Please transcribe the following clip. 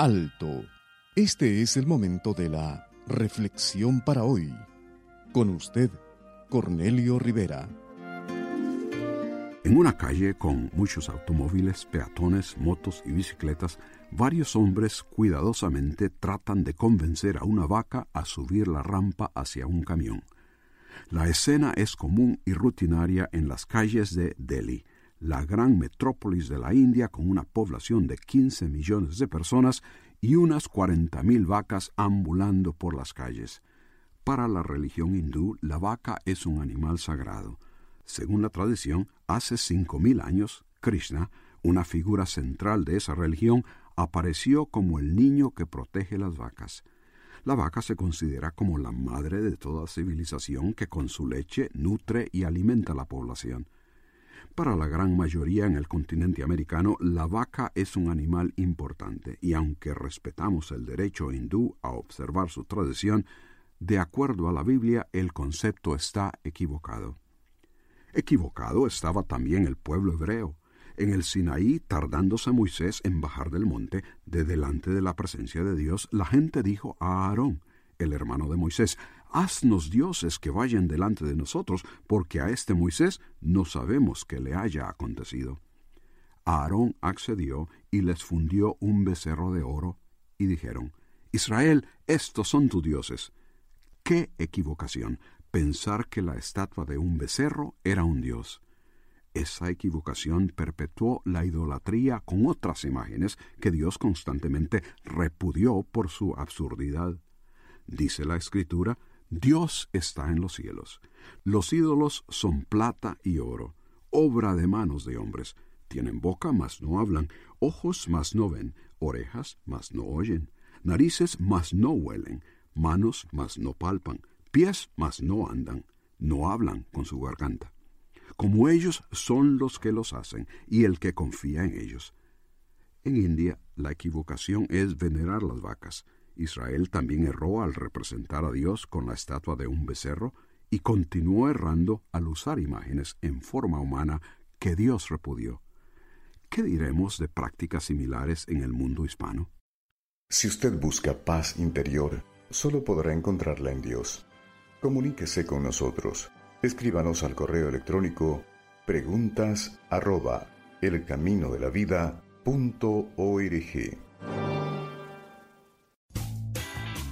Alto. Este es el momento de la reflexión para hoy. Con usted, Cornelio Rivera. En una calle con muchos automóviles, peatones, motos y bicicletas, varios hombres cuidadosamente tratan de convencer a una vaca a subir la rampa hacia un camión. La escena es común y rutinaria en las calles de Delhi, la gran metrópolis de la India con una población de 15 millones de personas y unas 40.000 vacas ambulando por las calles. Para la religión hindú, la vaca es un animal sagrado. Según la tradición, hace 5.000 años, Krishna, una figura central de esa religión, apareció como el niño que protege las vacas. La vaca se considera como la madre de toda civilización que con su leche nutre y alimenta a la población. Para la gran mayoría en el continente americano, la vaca es un animal importante y aunque respetamos el derecho hindú a observar su tradición, de acuerdo a la Biblia el concepto está equivocado. Equivocado estaba también el pueblo hebreo. En el Sinaí, tardándose Moisés en bajar del monte, de delante de la presencia de Dios, la gente dijo a Aarón, el hermano de Moisés, Haznos dioses que vayan delante de nosotros, porque a este Moisés no sabemos qué le haya acontecido. Aarón accedió y les fundió un becerro de oro, y dijeron, Israel, estos son tus dioses. ¡Qué equivocación! Pensar que la estatua de un becerro era un dios. Esa equivocación perpetuó la idolatría con otras imágenes que Dios constantemente repudió por su absurdidad. Dice la Escritura, Dios está en los cielos. Los ídolos son plata y oro, obra de manos de hombres. Tienen boca, mas no hablan, ojos, mas no ven, orejas, mas no oyen, narices, mas no huelen, manos, mas no palpan, pies, mas no andan, no hablan con su garganta. Como ellos son los que los hacen y el que confía en ellos. En India, la equivocación es venerar las vacas, Israel también erró al representar a Dios con la estatua de un becerro y continuó errando al usar imágenes en forma humana que Dios repudió. ¿Qué diremos de prácticas similares en el mundo hispano? Si usted busca paz interior, solo podrá encontrarla en Dios. Comuníquese con nosotros. Escríbanos al correo electrónico preguntas arroba elcaminodelavida.org.